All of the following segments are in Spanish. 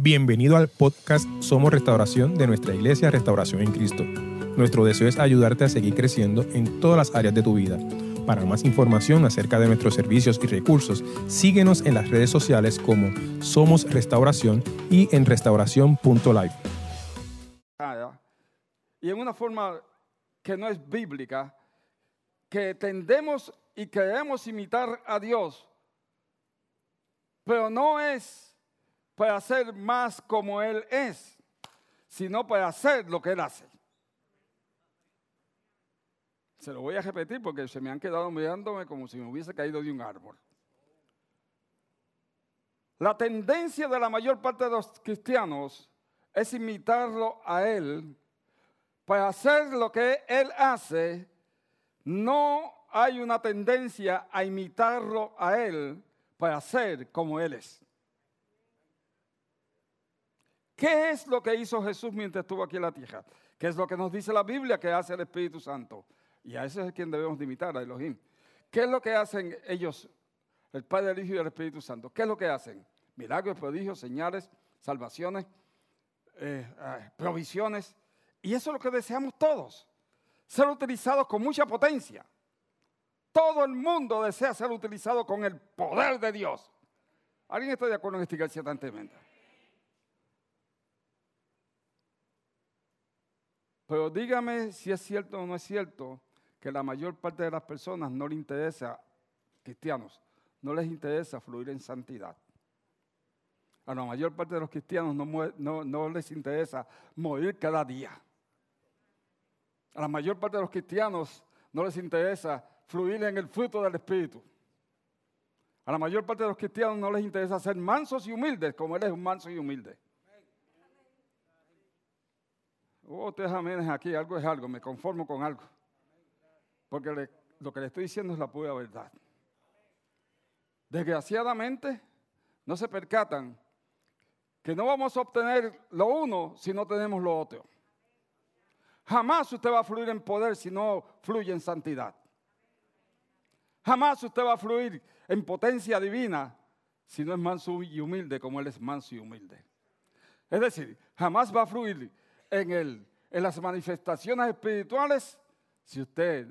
Bienvenido al podcast Somos Restauración de nuestra iglesia Restauración en Cristo. Nuestro deseo es ayudarte a seguir creciendo en todas las áreas de tu vida. Para más información acerca de nuestros servicios y recursos, síguenos en las redes sociales como Somos Restauración y en restauración.live. Y en una forma que no es bíblica, que tendemos y queremos imitar a Dios, pero no es para ser más como Él es, sino para hacer lo que Él hace. Se lo voy a repetir porque se me han quedado mirándome como si me hubiese caído de un árbol. La tendencia de la mayor parte de los cristianos es imitarlo a Él para hacer lo que Él hace. No hay una tendencia a imitarlo a Él para ser como Él es. ¿Qué es lo que hizo Jesús mientras estuvo aquí en la tierra? ¿Qué es lo que nos dice la Biblia que hace el Espíritu Santo? Y a ese es quien debemos de imitar, a Elohim. ¿Qué es lo que hacen ellos, el Padre, el Hijo y el Espíritu Santo? ¿Qué es lo que hacen? Milagros, prodigios, señales, salvaciones, eh, ah, provisiones. Y eso es lo que deseamos todos. Ser utilizados con mucha potencia. Todo el mundo desea ser utilizado con el poder de Dios. ¿Alguien está de acuerdo en esta iglesia tan tremenda? Pero dígame si es cierto o no es cierto que la mayor parte de las personas no les interesa, cristianos, no les interesa fluir en santidad. A la mayor parte de los cristianos no, no les interesa morir cada día. A la mayor parte de los cristianos no les interesa fluir en el fruto del Espíritu. A la mayor parte de los cristianos no les interesa ser mansos y humildes, como Él es un manso y humilde. Hubo tres amenes aquí, algo es algo, me conformo con algo. Porque lo que le estoy diciendo es la pura verdad. Desgraciadamente, no se percatan que no vamos a obtener lo uno si no tenemos lo otro. Jamás usted va a fluir en poder si no fluye en santidad. Jamás usted va a fluir en potencia divina si no es manso y humilde como Él es manso y humilde. Es decir, jamás va a fluir en, el, en las manifestaciones espirituales si usted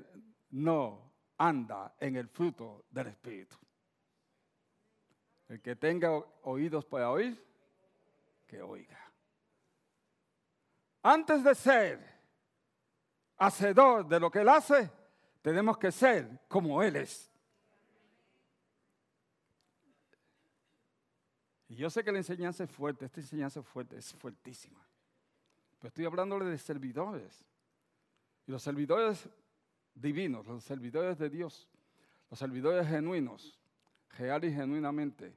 no anda en el fruto del Espíritu. El que tenga oídos para oír, que oiga. Antes de ser hacedor de lo que Él hace, tenemos que ser como Él es. Y yo sé que la enseñanza es fuerte, esta enseñanza es fuerte, es fuertísima. Pero estoy hablándole de servidores. Y los servidores divinos, los servidores de Dios, los servidores genuinos, real y genuinamente,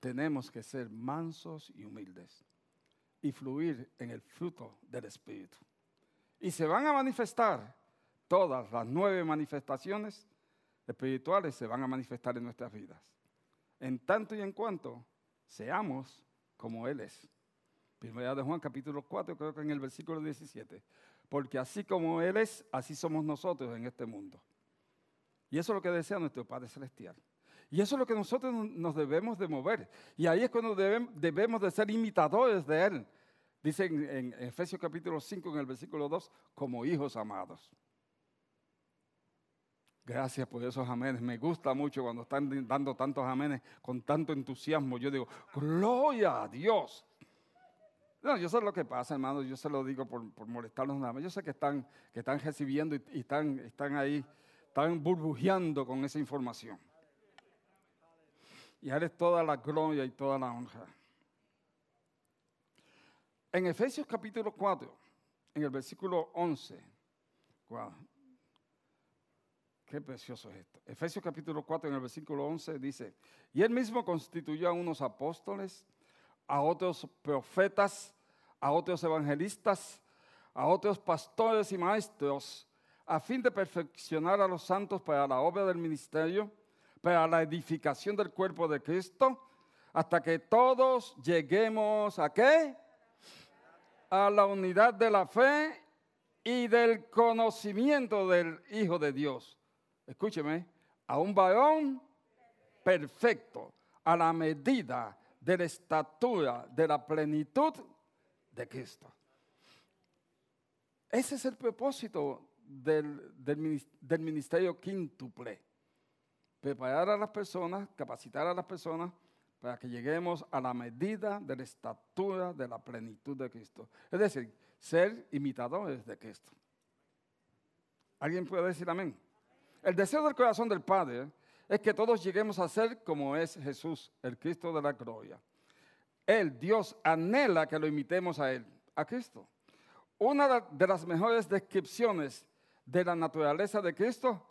tenemos que ser mansos y humildes y fluir en el fruto del Espíritu. Y se van a manifestar todas las nueve manifestaciones espirituales, se van a manifestar en nuestras vidas. En tanto y en cuanto seamos como Él es. Primera de Juan capítulo 4, creo que en el versículo 17. Porque así como Él es, así somos nosotros en este mundo. Y eso es lo que desea nuestro Padre Celestial. Y eso es lo que nosotros nos debemos de mover. Y ahí es cuando debemos de ser imitadores de Él. Dice en, Efesios capítulo 5, en el versículo 2, como hijos amados. Gracias por esos amenes. Me gusta mucho cuando están dando tantos amenes con tanto entusiasmo. Yo digo, gloria a Dios. No, yo sé lo que pasa, hermano, yo se lo digo por, molestarlos nada más. Yo sé que están, que están recibiendo y, están, están ahí, están burbujeando con esa información. Y eres toda la gloria y toda la honra. En Efesios capítulo 4, en el versículo 11, wow, qué precioso es esto. Efesios capítulo 4, en el versículo 11 dice, y él mismo constituyó a unos apóstoles, a otros profetas, a otros evangelistas, a otros pastores y maestros, a fin de perfeccionar a los santos para la obra del ministerio, para la edificación del cuerpo de Cristo, hasta que todos lleguemos a qué? A la unidad de la fe y del conocimiento del Hijo de Dios. Escúcheme, a un varón perfecto, a la medida de la estatura, de la plenitud de Cristo. Ese es el propósito del, del ministerio quíntuple. Preparar a las personas, capacitar a las personas para que lleguemos a la medida de la estatura de la plenitud de Cristo. Es decir, ser imitadores de Cristo. ¿Alguien puede decir amén? El deseo del corazón del Padre es que todos lleguemos a ser como es Jesús, el Cristo de la gloria. Él, Dios, anhela que lo imitemos a Él, a Cristo. Una de las mejores descripciones de la naturaleza de Cristo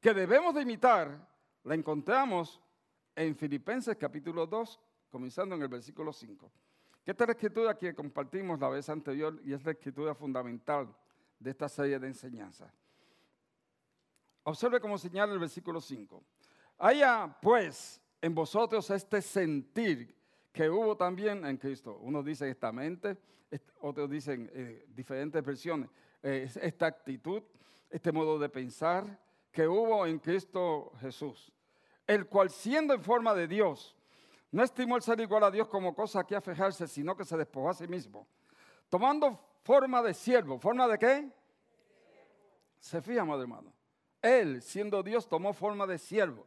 que debemos de imitar, la encontramos en Filipenses capítulo 2, comenzando en el versículo 5. Que esta es la escritura que compartimos la vez anterior y es la escritura fundamental de esta serie de enseñanzas. Observe cómo señala el versículo 5. Haya pues en vosotros este sentir que hubo también en Cristo. Unos dicen esta mente, otros dicen eh, diferentes versiones, eh, esta actitud, este modo de pensar que hubo en Cristo Jesús, el cual siendo en forma de Dios, no estimó el ser igual a Dios como cosa que afejarse, sino que se despojó a sí mismo, tomando forma de siervo. ¿Forma de qué? Se fija, madre hermano. Él, siendo Dios, tomó forma de siervo.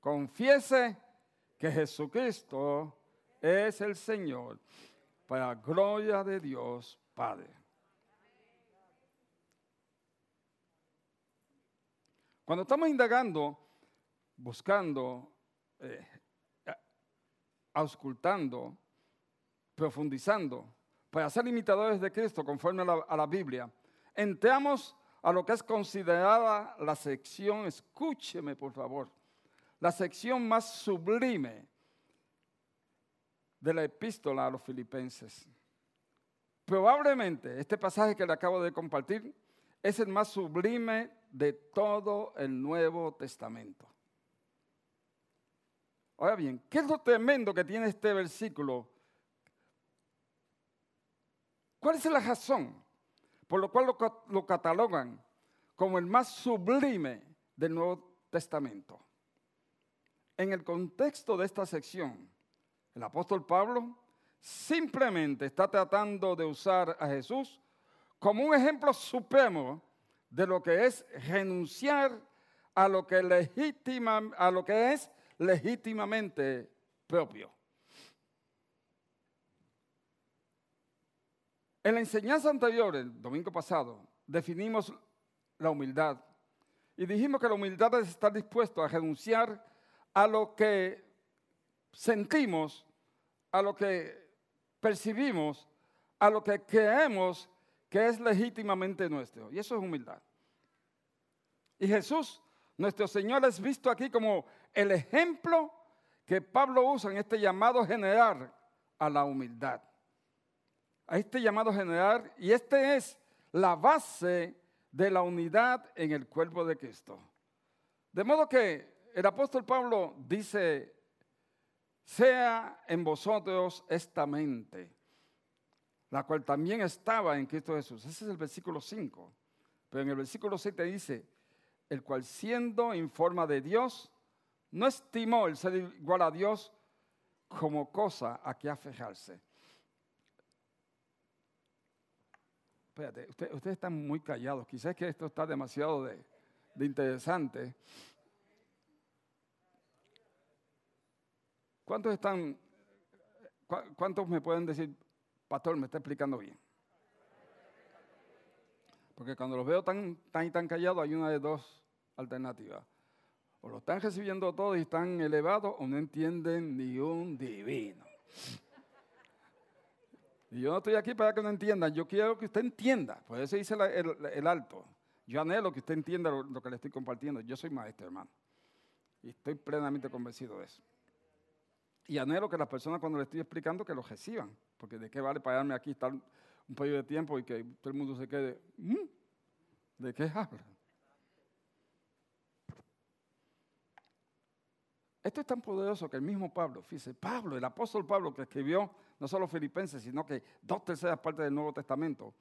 confiese que Jesucristo es el Señor, para gloria de Dios Padre. Cuando estamos indagando, buscando, eh, auscultando, profundizando, para ser imitadores de Cristo conforme a la, a la Biblia, entramos a lo que es considerada la sección, escúcheme por favor, la sección más sublime de la epístola a los filipenses. Probablemente este pasaje que le acabo de compartir es el más sublime de todo el Nuevo Testamento. Ahora bien, ¿qué es lo tremendo que tiene este versículo? ¿Cuál es la razón por lo cual lo, lo catalogan como el más sublime del Nuevo Testamento? En el contexto de esta sección, el apóstol Pablo simplemente está tratando de usar a Jesús como un ejemplo supremo de lo que es renunciar a lo que, a lo que es legítimamente propio. En la enseñanza anterior, el domingo pasado, definimos la humildad y dijimos que la humildad es estar dispuesto a renunciar a lo que sentimos, a lo que percibimos, a lo que creemos que es legítimamente nuestro. Y eso es humildad. Y Jesús, nuestro Señor, es visto aquí como el ejemplo que Pablo usa en este llamado general a la humildad. A este llamado general, y este es la base de la unidad en el cuerpo de Cristo. De modo que el apóstol Pablo dice sea en vosotros esta mente, la cual también estaba en Cristo Jesús. Ese es el versículo 5. Pero en el versículo 7 dice, el cual siendo en forma de Dios, no estimó el ser igual a Dios como cosa a que aferrarse. Espérate, ustedes están muy callados. Quizás que esto está demasiado de, de interesante. ¿Cuántos están, cuántos me pueden decir, pastor, me está explicando bien? Porque cuando los veo tan, tan y tan callados, hay una de dos alternativas. O lo están recibiendo todo y están elevados, o no entienden ni un divino. Y yo no estoy aquí para que no entiendan, yo quiero que usted entienda. Por eso dice el, alto. Yo anhelo que usted entienda lo que le estoy compartiendo. Yo soy maestro, hermano. Y estoy plenamente convencido de eso. Y anhelo que las personas cuando le estoy explicando que lo reciban, porque de qué vale pagarme aquí estar un periodo de tiempo y que todo el mundo se quede, "¿Mm? ¿de qué habla? Esto es tan poderoso que el mismo Pablo, fíjese, Pablo, el apóstol Pablo que escribió no solo Filipenses, sino que dos terceras partes del Nuevo Testamento,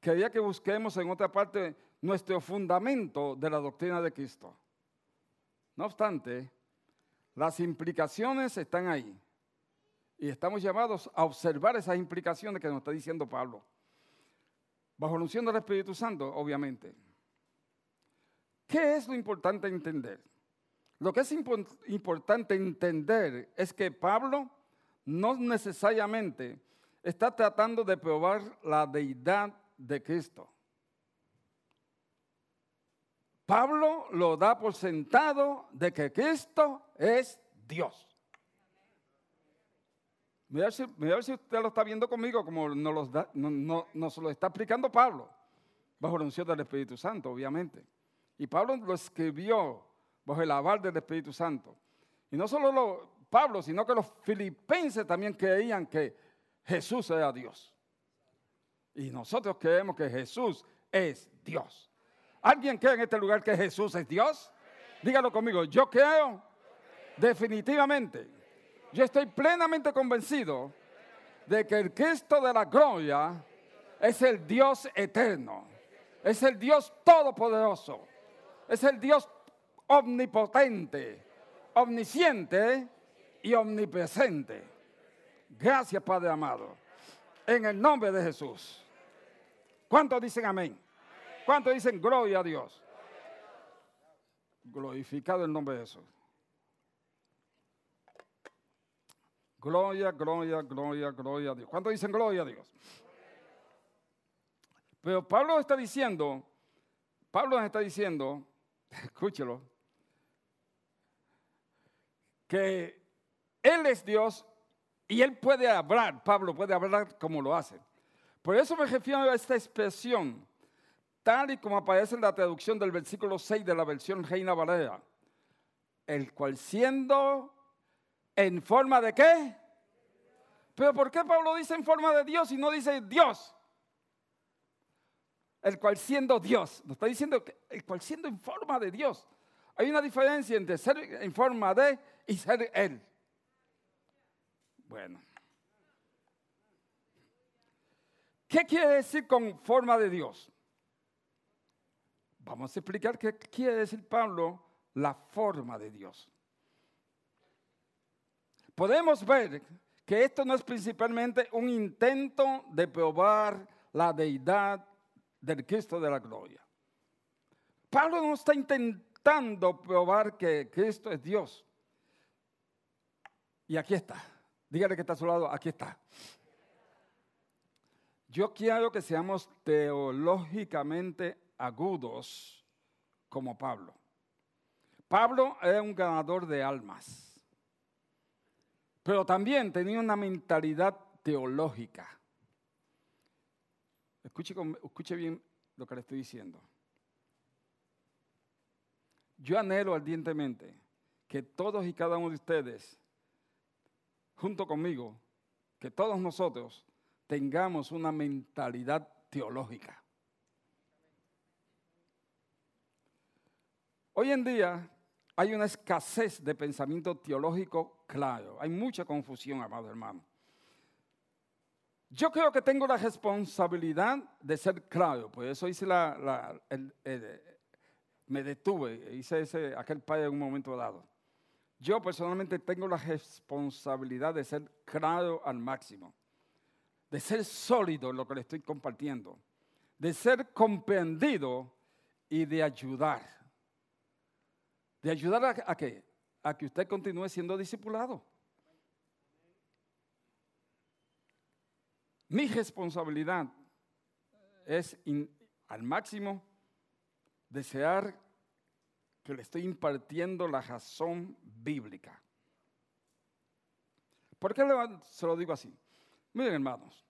quería que busquemos en otra parte nuestro fundamento de la doctrina de Cristo. No obstante, las implicaciones están ahí. Y estamos llamados a observar esas implicaciones que nos está diciendo Pablo. Bajo la unción del Espíritu Santo, obviamente. ¿Qué es lo importante entender? Lo que es impo- importante entender es que Pablo no necesariamente está tratando de probar la deidad de Cristo. Pablo lo da por sentado de que Cristo es Dios. Mira si, mira si usted lo está viendo conmigo como nos, los da- no- no- nos lo está explicando Pablo, bajo la unción del Espíritu Santo, obviamente. Y Pablo lo escribió bajo el aval del Espíritu Santo. Y no solo lo- Pablo, sino que los filipenses también creían que Jesús era Dios. Y nosotros creemos que Jesús es Dios. ¿Alguien cree en este lugar que Jesús es Dios? Dígalo conmigo, yo creo definitivamente. Yo estoy plenamente convencido de que el Cristo de la gloria es el Dios eterno, es el Dios todopoderoso, es el Dios omnipotente, omnisciente y omnipresente. Gracias, Padre amado. En el nombre de Jesús. ¿Cuántos dicen amén? ¿Cuántos dicen gloria a Dios? Glorificado el nombre de Jesús. Gloria, gloria, gloria, gloria a Dios. ¿Cuántos dicen gloria a Dios? Pero Pablo está diciendo, Pablo está diciendo, escúchelo, que Él es Dios y Él puede hablar, Pablo puede hablar como lo hace. Por eso me refiero a esta expresión, tal y como aparece en la traducción del versículo 6 de la versión Reina Valera, el cual siendo en forma de qué? Pero ¿por qué Pablo dice en forma de Dios y no dice Dios? El cual siendo Dios, nos está diciendo que el cual siendo en forma de Dios. Hay una diferencia entre ser en forma de y ser Él. Bueno. ¿Qué quiere decir con forma de Dios? Vamos a explicar qué quiere decir Pablo la forma de Dios. Podemos ver que esto no es principalmente un intento de probar la deidad del Cristo de la gloria. Pablo no está intentando probar que Cristo es Dios. Y aquí está. Dígale que está a su lado, aquí está. Yo quiero que seamos teológicamente agudos como Pablo. Pablo era un ganador de almas, pero también tenía una mentalidad teológica. Escuche, escuche bien lo que le estoy diciendo. Yo anhelo ardientemente que todos y cada uno de ustedes, junto conmigo, que todos nosotros tengamos una mentalidad teológica. Hoy en día hay una escasez de pensamiento teológico claro. Hay mucha confusión, amado hermano. Yo creo que tengo la responsabilidad de ser claro. Por eso hice la, me detuve, hice ese, aquel padre en un momento dado. Yo personalmente tengo la responsabilidad de ser claro al máximo, de ser sólido en lo que le estoy compartiendo, de ser comprendido y de ayudar. ¿De ayudar a, qué? A que usted continúe siendo discipulado. Mi responsabilidad es al máximo desear que le estoy impartiendo la razón bíblica. ¿Por qué se lo digo así? Miren hermanos,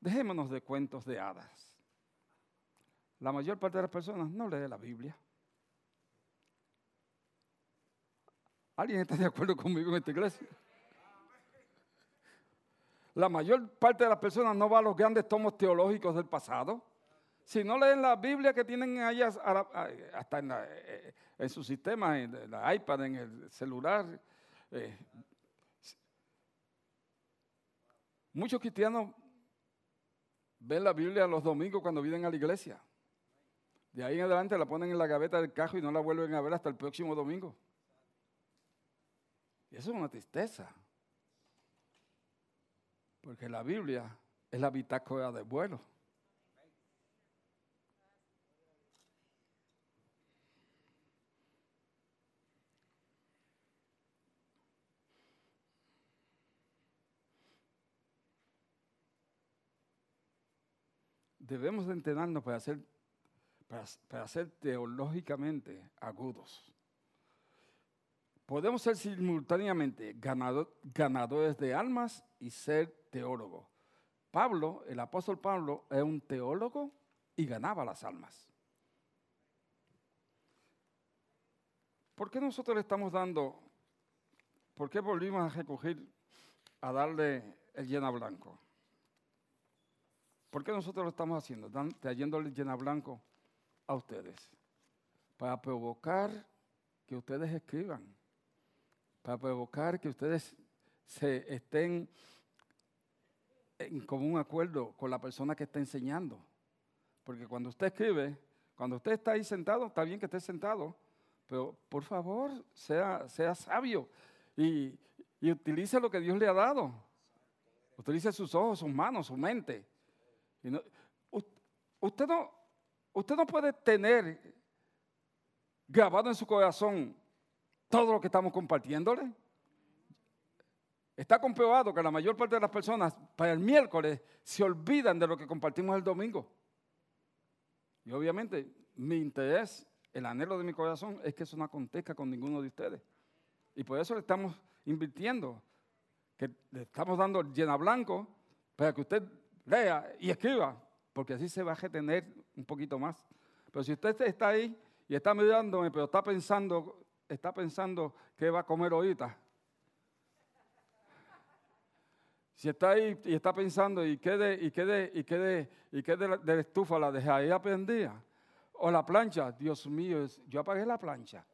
dejémonos de cuentos de hadas. La mayor parte de las personas no lee la Biblia. ¿Alguien está de acuerdo conmigo en esta iglesia? La mayor parte de las personas no va a los grandes tomos teológicos del pasado. Si no leen la Biblia que tienen ahí hasta en, eh, en su sistema, en la iPad, en el celular, eh, muchos cristianos ven la Biblia los domingos cuando vienen a la iglesia. De ahí en adelante la ponen en la gaveta del cajo y no la vuelven a ver hasta el próximo domingo. Y eso es una tristeza. Porque la Biblia es la bitácora del vuelo. debemos de entrenarnos para ser, para, ser teológicamente agudos. Podemos ser simultáneamente ganadores de almas y ser teólogos. Pablo, el apóstol Pablo, es un teólogo y ganaba las almas. ¿Por qué nosotros le estamos dando, por qué volvimos a recoger, a darle el llena blanco? ¿Por qué nosotros lo estamos haciendo? Trayéndole llena blanco a ustedes. Para provocar que ustedes escriban. Para provocar que ustedes se estén en común acuerdo con la persona que está enseñando. Porque cuando usted escribe, cuando usted está ahí sentado, está bien que esté sentado, pero por favor, sea, sea sabio y, y utilice lo que Dios le ha dado. Utilice sus ojos, sus manos, su mente usted, no, usted no puede tener grabado en su corazón todo lo que estamos compartiéndole. Está comprobado que la mayor parte de las personas para el miércoles se olvidan de lo que compartimos el domingo. Y obviamente mi interés, el anhelo de mi corazón es que eso no acontezca con ninguno de ustedes. Y por eso le estamos invirtiendo, que le estamos dando llena blanco para que usted lea y escriba, porque así se va a retener un poquito más. Pero si usted está ahí y está mirándome, pero está pensando, está pensando qué va a comer ahorita. Si está ahí y está pensando y qué y qué y qué y qué de, la, estufa la dejé ahí aprendía. O la plancha, Dios mío, yo apagué la plancha.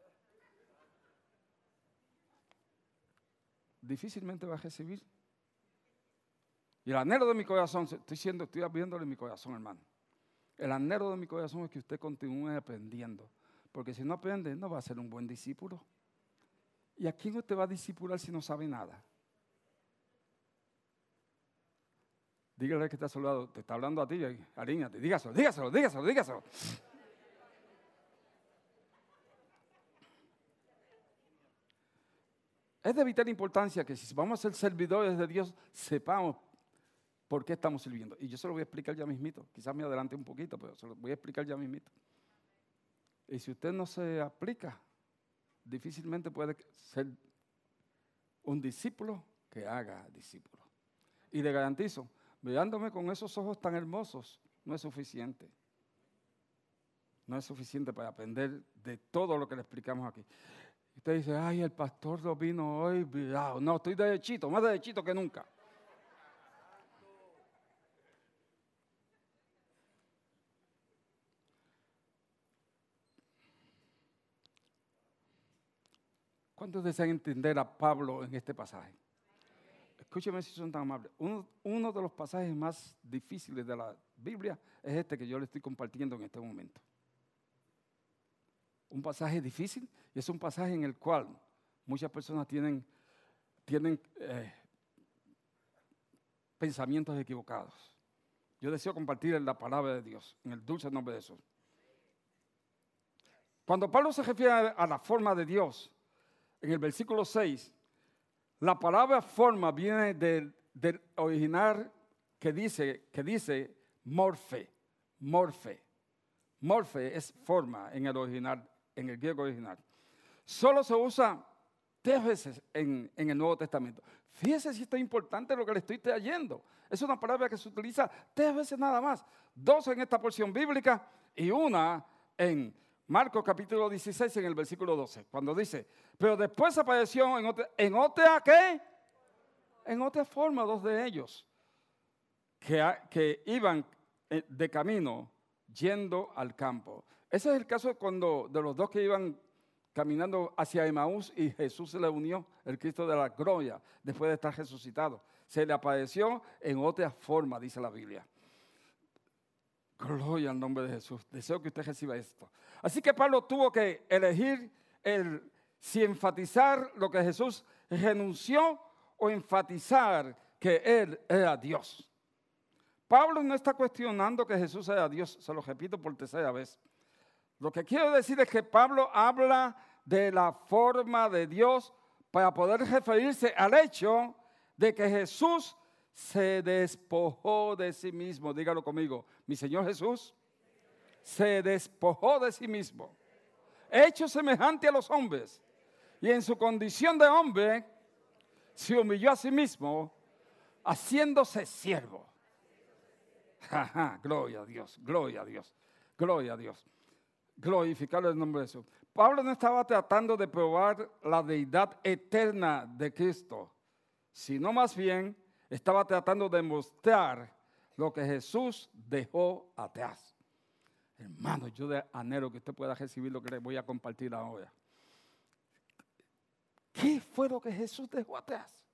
Difícilmente va a recibir y el anhelo de mi corazón, estoy siendo, estoy abriéndole mi corazón, hermano. El anhelo de mi corazón es que usted continúe aprendiendo. Porque si no aprende, no va a ser un buen discípulo. ¿Y a quién usted va a discipular si no sabe nada? Dígale que está lado, te está hablando a ti, haríñate, dígaselo, dígaselo, dígaselo, dígaselo. Es de vital importancia que si vamos a ser servidores de Dios, sepamos por qué estamos sirviendo. Y yo se lo voy a explicar ya mismito. Quizás me adelante un poquito, pero se lo voy a explicar ya mismito. Y si usted no se aplica, difícilmente puede ser un discípulo que haga discípulo. Y le garantizo, mirándome con esos ojos tan hermosos, no es suficiente. No es suficiente para aprender de todo lo que le explicamos aquí. Usted dice, ay, el pastor lo vino hoy, no, estoy derechito, más derechito que nunca. ¿Cuántos desean entender a Pablo en este pasaje? Escúcheme si son tan amables. Uno, de los pasajes más difíciles de la Biblia es este que yo le estoy compartiendo en este momento. Un pasaje difícil y es un pasaje en el cual muchas personas tienen, eh, pensamientos equivocados. Yo deseo compartir la palabra de Dios en el dulce nombre de Jesús. Cuando Pablo se refiere a la forma de Dios, en el versículo 6, la palabra forma viene del, original que dice, que dice morfe, morfe. Morfe es forma en el original, en el griego original. Solo se usa tres veces en, el Nuevo Testamento. Fíjese si esto es importante lo que le estoy trayendo. Es una palabra que se utiliza tres veces nada más. Dos en esta porción bíblica y una en Marcos capítulo 16 en el versículo 12, cuando dice, pero después apareció en otra, en otra ¿qué? en otra forma dos de ellos que, que iban eh, de camino yendo al campo. Ese es el caso cuando de los dos que iban caminando hacia Emaús y Jesús se le unió, el Cristo de la gloria, después de estar resucitado. Se le apareció en otra forma, dice la Biblia. Gloria al nombre de Jesús. Deseo que usted reciba esto. Así que Pablo tuvo que elegir el, si enfatizar lo que Jesús renunció o enfatizar que Él era Dios. Pablo no está cuestionando que Jesús sea Dios, se lo repito por tercera vez. Lo que quiero decir es que Pablo habla de la forma de Dios para poder referirse al hecho de que Jesús se despojó de sí mismo. Dígalo conmigo, mi Señor Jesús se despojó de sí mismo, hecho semejante a los hombres, y en su condición de hombre se humilló a sí mismo, haciéndose siervo. gloria a Dios, gloria a Dios, gloria a Dios. Glorificar el nombre de Jesús. Pablo no estaba tratando de probar la deidad eterna de Cristo, sino más bien estaba tratando de mostrar lo que Jesús dejó atrás. Hermano, yo anhelo que usted pueda recibir lo que le voy a compartir ahora. ¿Qué fue lo que Jesús dejó atrás?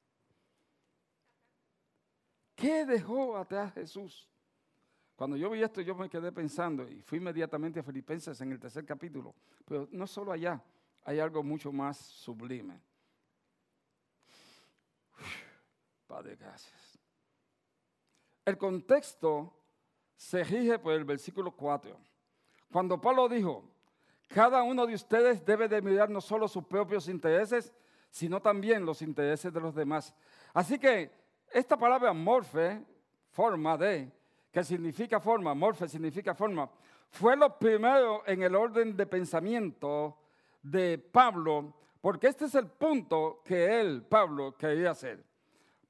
¿Qué dejó atrás Jesús? Cuando yo vi esto, yo me quedé pensando y fui inmediatamente a Filipenses en el tercer capítulo. Pero no solo allá, hay algo mucho más sublime. Padre, gracias. El contexto se rige por el versículo 4. Cuando Pablo dijo, cada uno de ustedes debe de mirar no solo sus propios intereses, sino también los intereses de los demás. Así que esta palabra morfe, forma de, que significa forma, morfe significa forma, fue lo primero en el orden de pensamiento de Pablo, porque este es el punto que él, Pablo, quería hacer.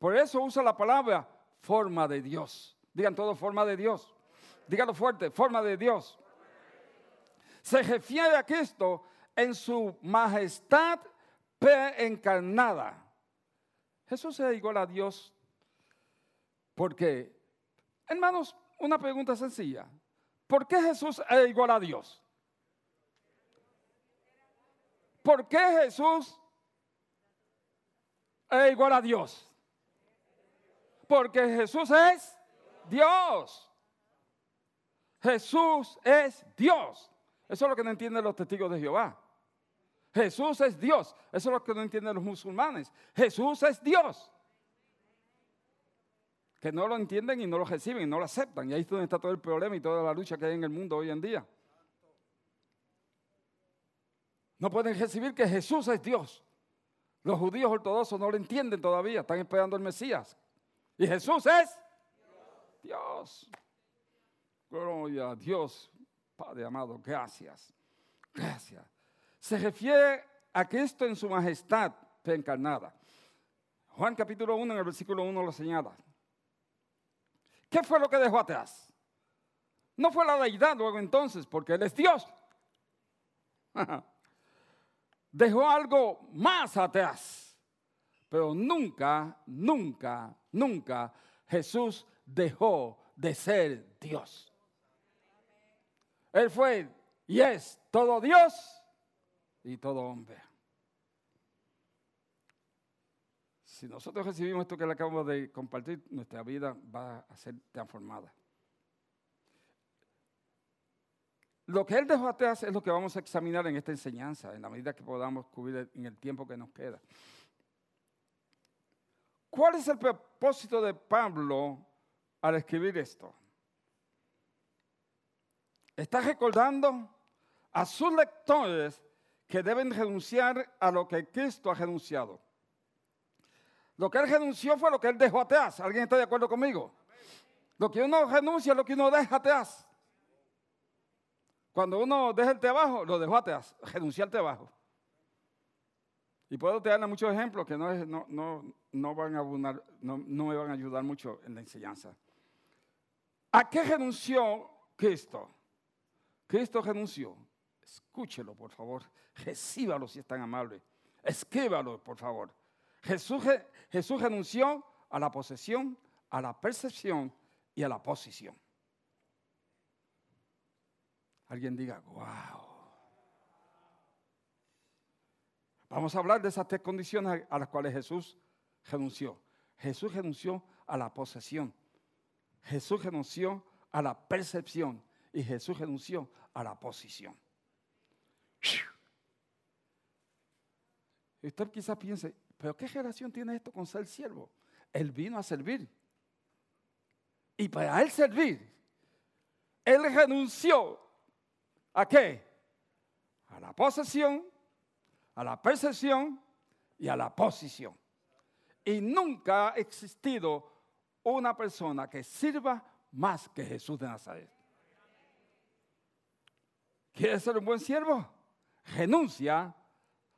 Por eso usa la palabra forma de Dios. Digan todo forma de Dios. Díganlo fuerte, forma de Dios. Se refiere a Cristo en su majestad preencarnada. Jesús es igual a Dios porque, hermanos, una pregunta sencilla. ¿Por qué Jesús es igual a Dios? ¿Por qué Jesús es igual a Dios? Porque Jesús es Dios. Jesús es Dios. Eso es lo que no entienden los testigos de Jehová. Jesús es Dios. Eso es lo que no entienden los musulmanes. Jesús es Dios. Que no lo entienden y no lo reciben y no lo aceptan. Y ahí es donde está todo el problema y toda la lucha que hay en el mundo hoy en día. No pueden recibir que Jesús es Dios. Los judíos ortodoxos no lo entienden todavía. Están esperando el Mesías. Y Jesús es Dios. Gloria a Dios, Padre amado, gracias. Gracias. Se refiere a Cristo en su majestad preencarnada. Juan capítulo 1 en el versículo 1 lo señala. ¿Qué fue lo que dejó atrás? No fue la deidad luego entonces, porque Él es Dios. dejó algo más atrás. Pero nunca, nunca, nunca Jesús dejó de ser Dios. Él fue y es todo Dios y todo hombre. Si nosotros recibimos esto que le acabamos de compartir, nuestra vida va a ser transformada. Lo que Él dejó atrás es lo que vamos a examinar en esta enseñanza, en la medida que podamos cubrir en el tiempo que nos queda. ¿Cuál es el propósito de Pablo al escribir esto? Está recordando a sus lectores que deben renunciar a lo que Cristo ha renunciado. Lo que él renunció fue lo que él dejó atrás. ¿Alguien está de acuerdo conmigo? Lo que uno renuncia es lo que uno deja atrás. Cuando uno deja el trabajo, lo dejó atrás, renunció al trabajo. Y puedo darle muchos ejemplos que no, no, no, no van a no, no me van a ayudar mucho en la enseñanza. ¿A qué renunció Cristo? Cristo renunció. Escúchelo, por favor. Recíbalo si es tan amable. Escríbalo, por favor. Jesús, Jesús renunció a la posesión, a la percepción y a la posición. Alguien diga, wow. Vamos a hablar de esas tres condiciones a las cuales Jesús renunció. Jesús renunció a la posesión. Jesús renunció a la percepción. Y Jesús renunció a la posición. Usted quizás piense, pero ¿qué relación tiene esto con ser siervo? Él vino a servir. Y para él servir, él renunció a qué? A la posesión, a la percepción y a la posición. Y nunca ha existido una persona que sirva más que Jesús de Nazaret. ¿Quiere ser un buen siervo? Renuncia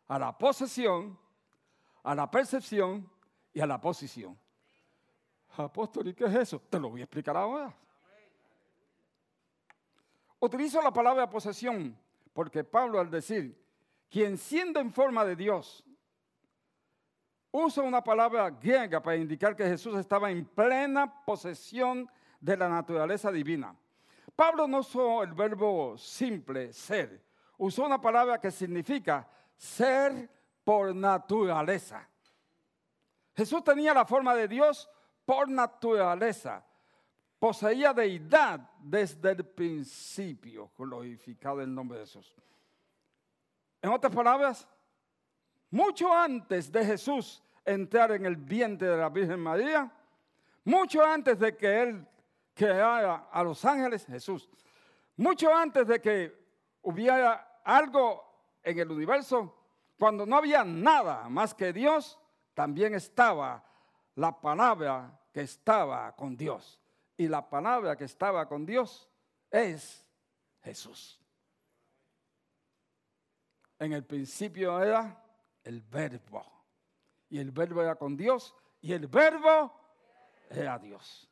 a la posesión, a la percepción y a la posición. Apóstol, ¿y qué es eso? Te lo voy a explicar ahora. Utilizo la palabra posesión porque Pablo al decir, quien siendo en forma de Dios, usa una palabra griega para indicar que Jesús estaba en plena posesión de la naturaleza divina. Pablo no usó el verbo simple, ser, usó una palabra que significa ser por naturaleza. Jesús tenía la forma de Dios por naturaleza. Poseía deidad desde el principio, glorificado el nombre de Jesús. En otras palabras, mucho antes de Jesús entrar en el vientre de la Virgen María, mucho antes de que Él creara a los ángeles, Jesús, mucho antes de que hubiera algo en el universo, cuando no había nada más que Dios, también estaba la palabra que estaba con Dios. Y la palabra que estaba con Dios es Jesús. En el principio era el verbo. Y el verbo era con Dios. Y el verbo era Dios.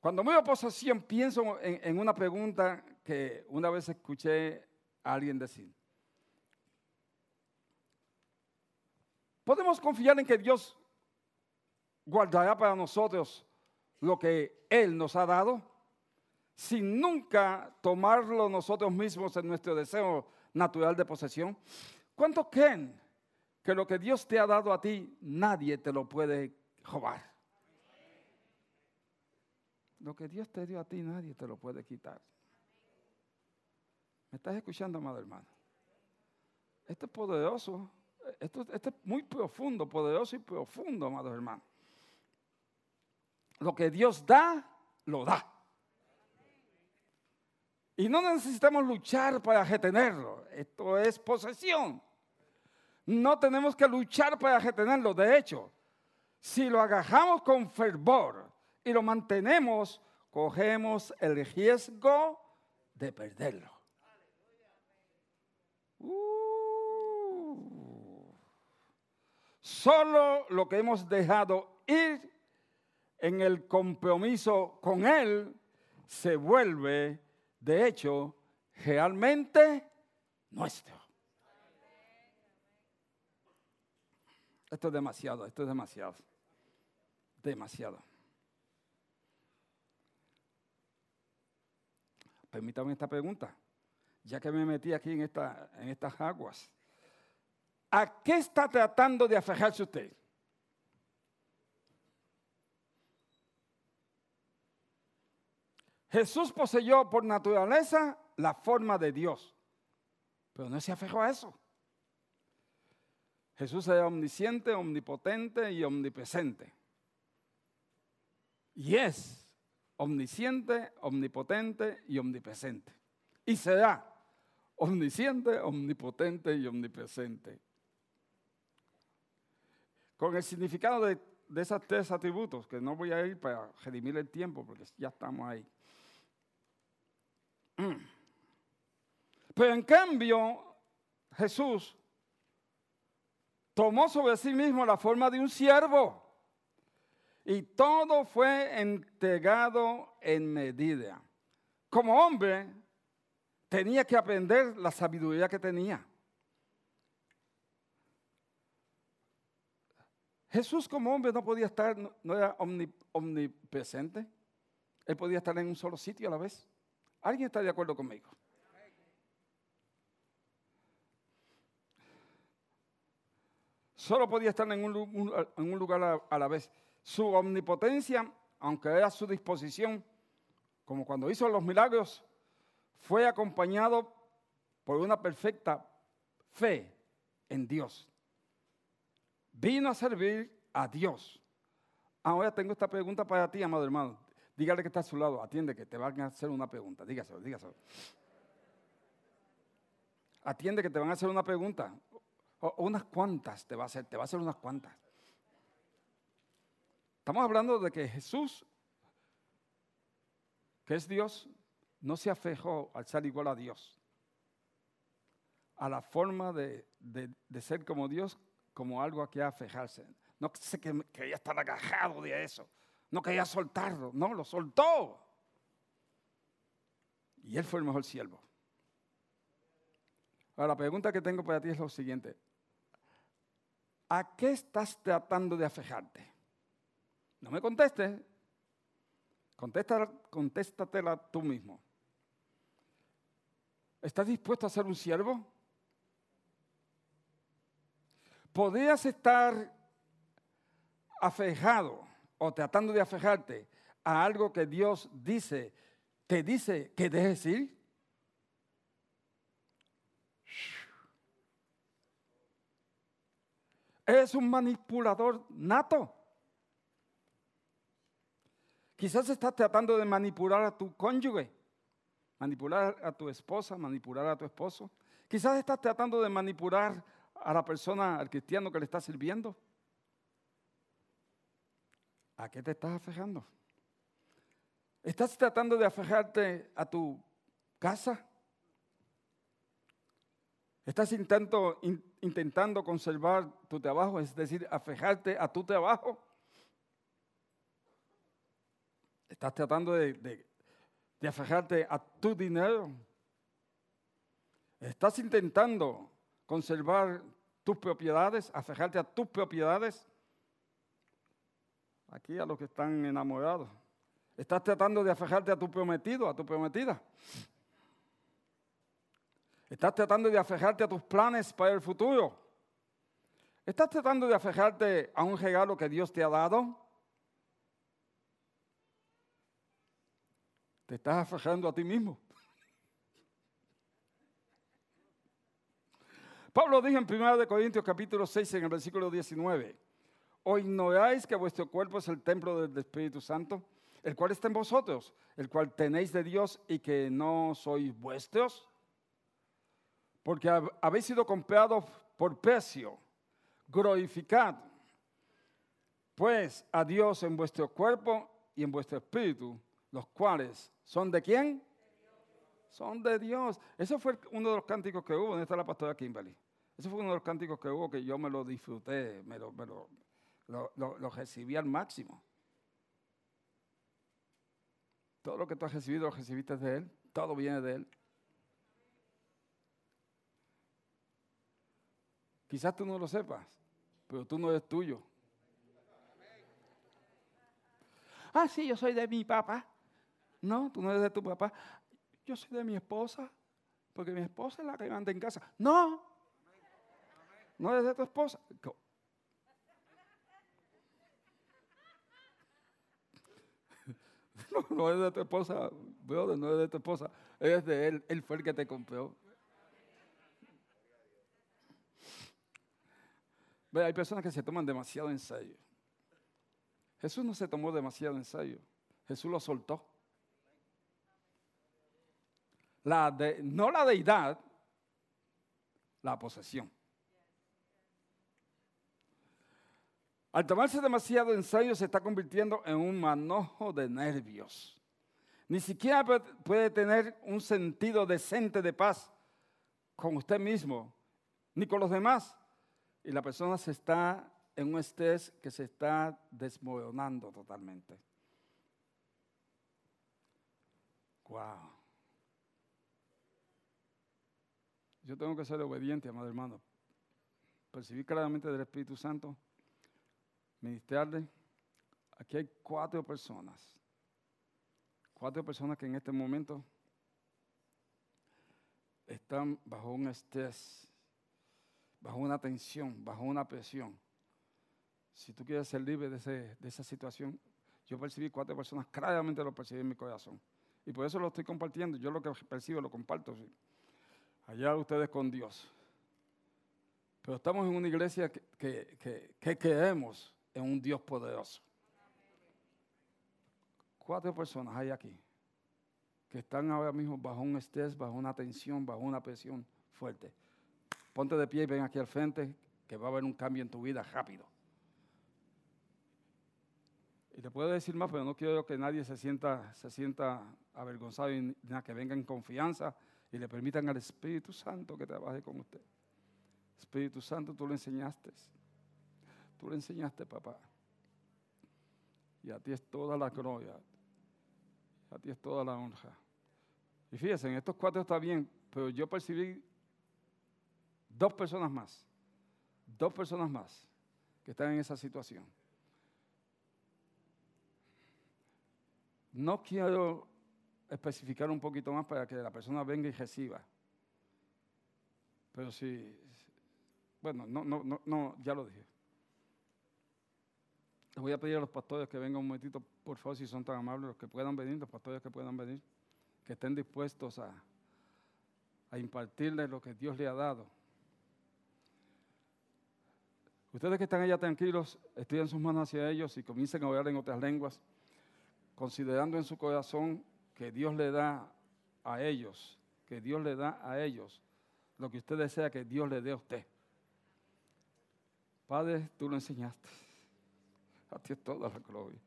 Cuando me posesión pienso en, en una pregunta que una vez escuché a alguien decir. Podemos confiar en que Dios guardará para nosotros lo que Él nos ha dado, sin nunca tomarlo nosotros mismos en nuestro deseo natural de posesión. ¿Cuántos creen que lo que Dios te ha dado a ti, nadie te lo puede robar? Lo que Dios te dio a ti, nadie te lo puede quitar. ¿Me estás escuchando, amado hermano? Esto es poderoso. Esto, es muy profundo, poderoso y profundo, amados hermanos. Lo que Dios da, lo da. Y no necesitamos luchar para retenerlo. Esto es posesión. No tenemos que luchar para retenerlo. De hecho, si lo agarramos con fervor y lo mantenemos, cogemos el riesgo de perderlo. Solo lo que hemos dejado ir en el compromiso con Él se vuelve, de hecho, realmente nuestro. Esto es demasiado, esto es demasiado. Demasiado. Permítame esta pregunta, ya que me metí aquí en, esta, en estas aguas. ¿A qué está tratando de aferrarse usted? Jesús poseyó por naturaleza la forma de Dios, pero no se aferró a eso. Jesús era omnisciente, omnipotente y omnipresente. Y es omnisciente, omnipotente y omnipresente. Y será omnisciente, omnipotente y omnipresente con el significado de, esos tres atributos, que no voy a ir para redimir el tiempo, porque ya estamos ahí. Pero en cambio, Jesús tomó sobre sí mismo la forma de un siervo y todo fue entregado en medida. Como hombre, tenía que aprender la sabiduría que tenía. Jesús como hombre no podía estar, no, era omnipresente. Él podía estar en un solo sitio a la vez. ¿Alguien está de acuerdo conmigo? Solo podía estar en un, lugar a, la vez. Su omnipotencia, aunque era a su disposición, como cuando hizo los milagros, fue acompañado por una perfecta fe en Dios. Vino a servir a Dios. Ahora tengo esta pregunta para ti, amado hermano. Dígale que está a su lado, atiende que te van a hacer una pregunta. Dígaselo, dígaselo. Atiende que te van a hacer una pregunta. O unas cuantas te va a hacer, te va a hacer unas cuantas. Estamos hablando de que Jesús, que es Dios, no se afejó al ser igual a Dios. A la forma de, ser como Dios, como algo a que afejarse. No sé que quería estar agajado de eso. No quería soltarlo. No, lo soltó. Y él fue el mejor siervo. Ahora, la pregunta que tengo para ti es lo siguiente. ¿A qué estás tratando de afejarte? No me contestes. contéstatela tú mismo. ¿Estás dispuesto a ser un siervo? ¿Podrías estar afejado o tratando de afejarte a algo que Dios dice, te dice que dejes ir? Es un manipulador nato. Quizás estás tratando de manipular a tu cónyuge, manipular a tu esposa, manipular a tu esposo. Quizás estás tratando de manipular a la persona, al cristiano que le está sirviendo. ¿A qué te estás afejando? ¿Estás tratando de afejarte a tu casa? ¿Estás intentando, intentando conservar tu trabajo, es decir, afejarte a tu trabajo? ¿Estás tratando de, de, afejarte a tu dinero? ¿Estás intentando conservar tus propiedades, afejarte a tus propiedades? Aquí a los que están enamorados. ¿Estás tratando de afejarte a tu prometido, a tu prometida? ¿Estás tratando de afejarte a tus planes para el futuro? ¿Estás tratando de afejarte a un regalo que Dios te ha dado? Te estás afejando a ti mismo. Pablo dijo en 1 Corintios capítulo 6 en el versículo 19, ¿o ignoráis que vuestro cuerpo es el templo del Espíritu Santo, el cual está en vosotros, el cual tenéis de Dios y que no sois vuestros? porque habéis sido comprados por precio, glorificad pues a Dios en vuestro cuerpo y en vuestro espíritu, los cuales son de quién? Son de Dios. Ese fue uno de los cánticos que hubo, ¿dónde está la pastora Kimberly? Ese fue uno de los cánticos que hubo que yo me lo disfruté, me lo, lo recibí al máximo. Todo lo que tú has recibido lo recibiste de Él, todo viene de Él. Quizás tú no lo sepas, pero tú no eres tuyo. Ah, sí, yo soy de mi papá. No, tú no eres de tu papá. Yo soy de mi esposa, porque mi esposa es la que manda en casa. No, no eres de tu esposa. No, eres de tu esposa, brother, no eres de tu esposa. Eres de él, él fue el que te compró. Ve, hay personas que se toman demasiado en serio. Jesús no se tomó demasiado en serio. Jesús lo soltó. La de, no la deidad, la posesión. Al tomarse demasiado en serio se está convirtiendo en un manojo de nervios. Ni siquiera puede tener un sentido decente de paz con usted mismo, ni con los demás y la persona se está en un estrés que se está desmoronando totalmente. Wow. Yo tengo que ser obediente, amado hermano. Percibir claramente del Espíritu Santo. Ministrarle. Aquí hay cuatro personas. Cuatro personas que en este momento están bajo un estrés, bajo una tensión, bajo una presión. Si tú quieres ser libre de, esa situación, yo percibí cuatro personas, claramente lo percibí en mi corazón. Y por eso lo estoy compartiendo. Yo lo que percibo lo comparto. Allá ustedes con Dios. Pero estamos en una iglesia que, que creemos en un Dios poderoso. Cuatro personas hay aquí que están ahora mismo bajo un estrés, bajo una tensión, bajo una presión fuerte. Ponte de pie y ven aquí al frente que va a haber un cambio en tu vida rápido. Y te puedo decir más, pero no quiero que nadie se sienta, se sienta avergonzado y que venga en confianza y le permitan al Espíritu Santo que trabaje con usted. Espíritu Santo, tú le enseñaste. Tú le enseñaste, papá. Y a ti es toda la gloria. A ti es toda la honra. Y fíjense, en estos cuatro está bien, pero yo percibí dos personas más. Dos personas más que están en esa situación. No quiero especificar un poquito más para que la persona venga y reciba. Pero si, bueno, no, no, no, no, ya lo dije. Les voy a pedir a los pastores que vengan un momentito, por favor, si son tan amables, los que puedan venir, los pastores que puedan venir, que estén dispuestos a, impartirles lo que Dios le ha dado. Ustedes que están allá tranquilos, estiren sus manos hacia ellos y comiencen a orar en otras lenguas, considerando en su corazón que Dios le da a ellos, que Dios le da a ellos lo que usted desea que Dios le dé a usted. Padre, tú lo enseñaste. A ti es toda la gloria.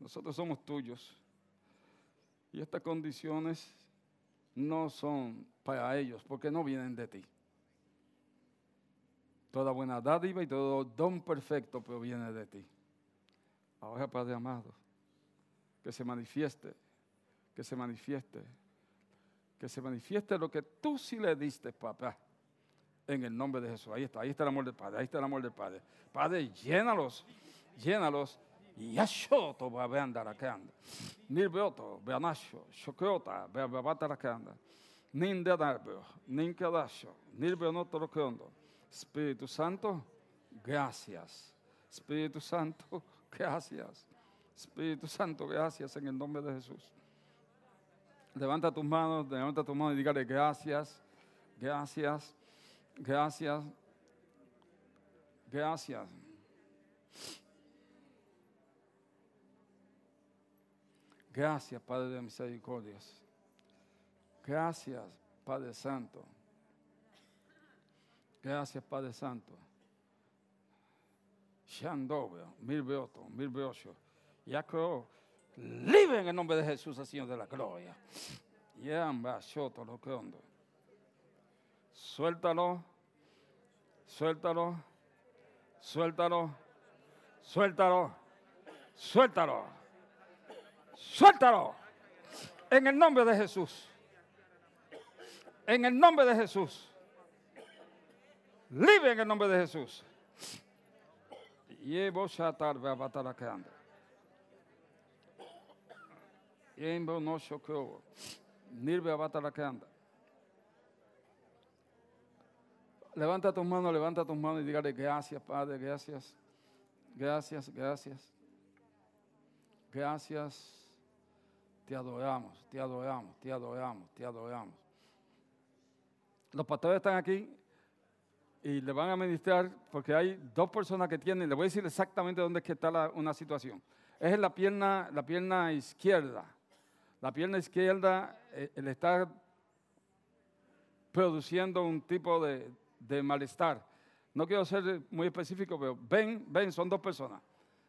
Nosotros somos tuyos. Y estas condiciones no son para ellos, porque no vienen de ti. Toda buena dádiva y todo don perfecto proviene de ti. Ahora, Padre amado, que se manifieste, que se manifieste, que se manifieste lo que tú sí le diste, papá en el nombre de Jesús. Ahí está, ahí está el amor del Padre, ahí está el amor del Padre. Padre, llénalos, llénalos. Yashoto va a andar acá. Nirbeoto, Beanasho, Shokeota, Beabataracanda. Nindedarbo, Ninkadasho, Nirbeonoto Rokondo. Espíritu Santo, gracias. Espíritu Santo, gracias. Espíritu Santo, gracias en el nombre de Jesús. Levanta tus manos, levanta tus manos y dígale gracias, gracias. Gracias. Gracias. Gracias, Padre de misericordias. Gracias, Padre Santo. Gracias, Padre Santo. Shandobra, mil beoto, mil beocho. Ya creo, libre en el nombre de Jesús, el Señor de la gloria. Yamba, shoto, lo. Suéltalo, suéltalo, suéltalo, suéltalo, suéltalo, suéltalo. En el nombre de Jesús. En el nombre de Jesús. Libre en el nombre de Jesús. Llevo shatar ve a que anda. Llevo no shokyo. Nirve a que anda. Levanta tus manos, levanta tus manos y dígale gracias, Padre, gracias. Gracias, gracias. Gracias. Te adoramos, te adoramos, te adoramos, te adoramos. Los pastores están aquí y le van a ministrar porque hay dos personas que tienen, le voy a decir exactamente dónde es que está una situación. Es en la pierna, la pierna izquierda. La pierna izquierda eh, le está produciendo un tipo de, de malestar. No quiero ser muy específico, pero ven, ven, son dos personas.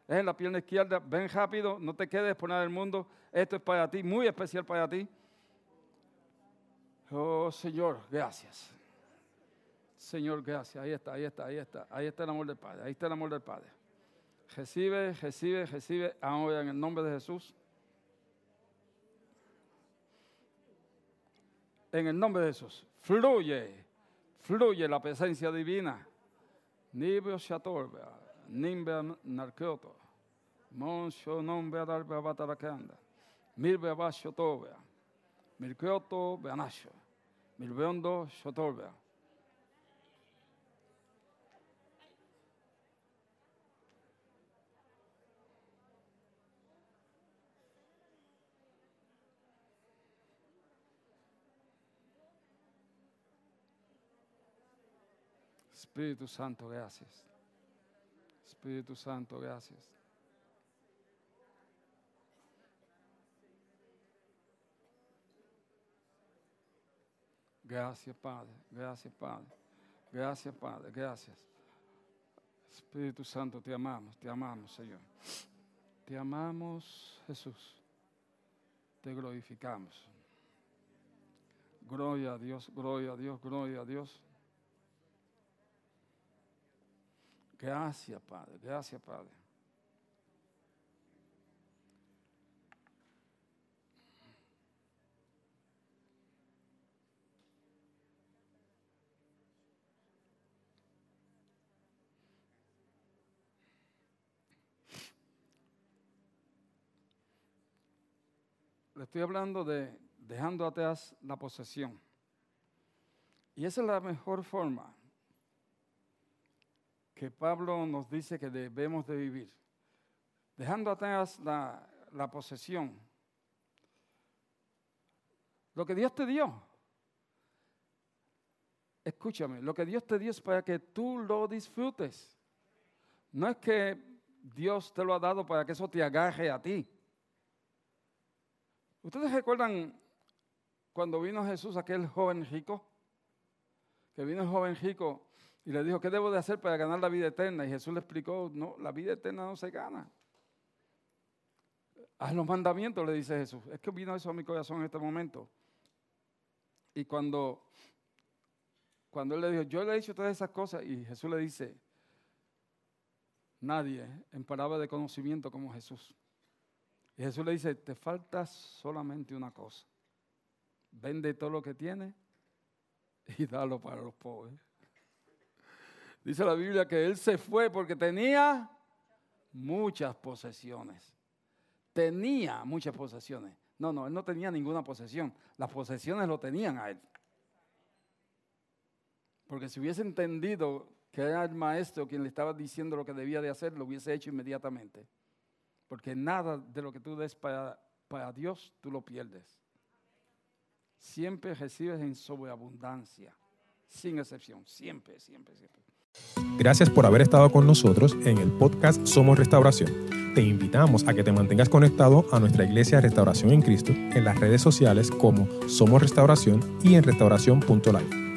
Es en la pierna izquierda, ven rápido, no te quedes por nada del mundo. Esto es para ti, muy especial para ti. Oh Señor, gracias. Señor, gracias. Ahí está, ahí está, ahí está. Ahí está el amor del Padre. Ahí está el amor del Padre. Recibe, recibe, recibe ahora en el nombre de Jesús. En el nombre de Jesús. Fluye fluye la presencia divina. Nibio Shatorba, Nimbe Narkioto, Monsho Nombe Adarbe Batarakanda, Mirbe Abashotobea, Mirkioto Beanasho, Mirbeondo Shotolbea. Espíritu Santo, gracias. Espíritu Santo, gracias. Gracias, Padre. Gracias, Padre. Gracias, Padre. Gracias. Espíritu Santo, te amamos, te amamos, Señor. Te amamos, Jesús. Te glorificamos. Gloria a Dios, gloria a Dios, gloria a Dios. Gracias, Padre. Gracias, Padre. Le estoy hablando de dejando atrás la posesión. Y esa es la mejor forma que Pablo nos dice que debemos de vivir. Dejando atrás la, la posesión. Lo que Dios te dio. Escúchame, lo que Dios te dio es para que tú lo disfrutes. No es que Dios te lo ha dado para que eso te agarre a ti. ¿Ustedes recuerdan cuando vino Jesús, aquel joven rico? Que vino el joven rico y le dijo, ¿qué debo de hacer para ganar la vida eterna? Y Jesús le explicó, no, la vida eterna no se gana. Haz los mandamientos, le dice Jesús. Es que vino eso a mi corazón en este momento. Y cuando, cuando él le dijo, yo le he dicho todas esas cosas, y Jesús le dice, nadie en palabra de conocimiento como Jesús. Y Jesús le dice, te falta solamente una cosa. Vende todo lo que tienes y dalo para los pobres. Dice la Biblia que él se fue porque tenía muchas posesiones. Tenía muchas posesiones. No, no, él no tenía ninguna posesión. Las posesiones lo tenían a él. Porque si hubiese entendido que era el maestro quien le estaba diciendo lo que debía de hacer, lo hubiese hecho inmediatamente. Porque nada de lo que tú des para, para Dios, tú lo pierdes. Siempre recibes en sobreabundancia, sin excepción, siempre, siempre, siempre. Gracias por haber estado con nosotros en el podcast Somos Restauración. Te invitamos a que te mantengas conectado a nuestra iglesia Restauración en Cristo en las redes sociales como Somos Restauración y en restauración.live.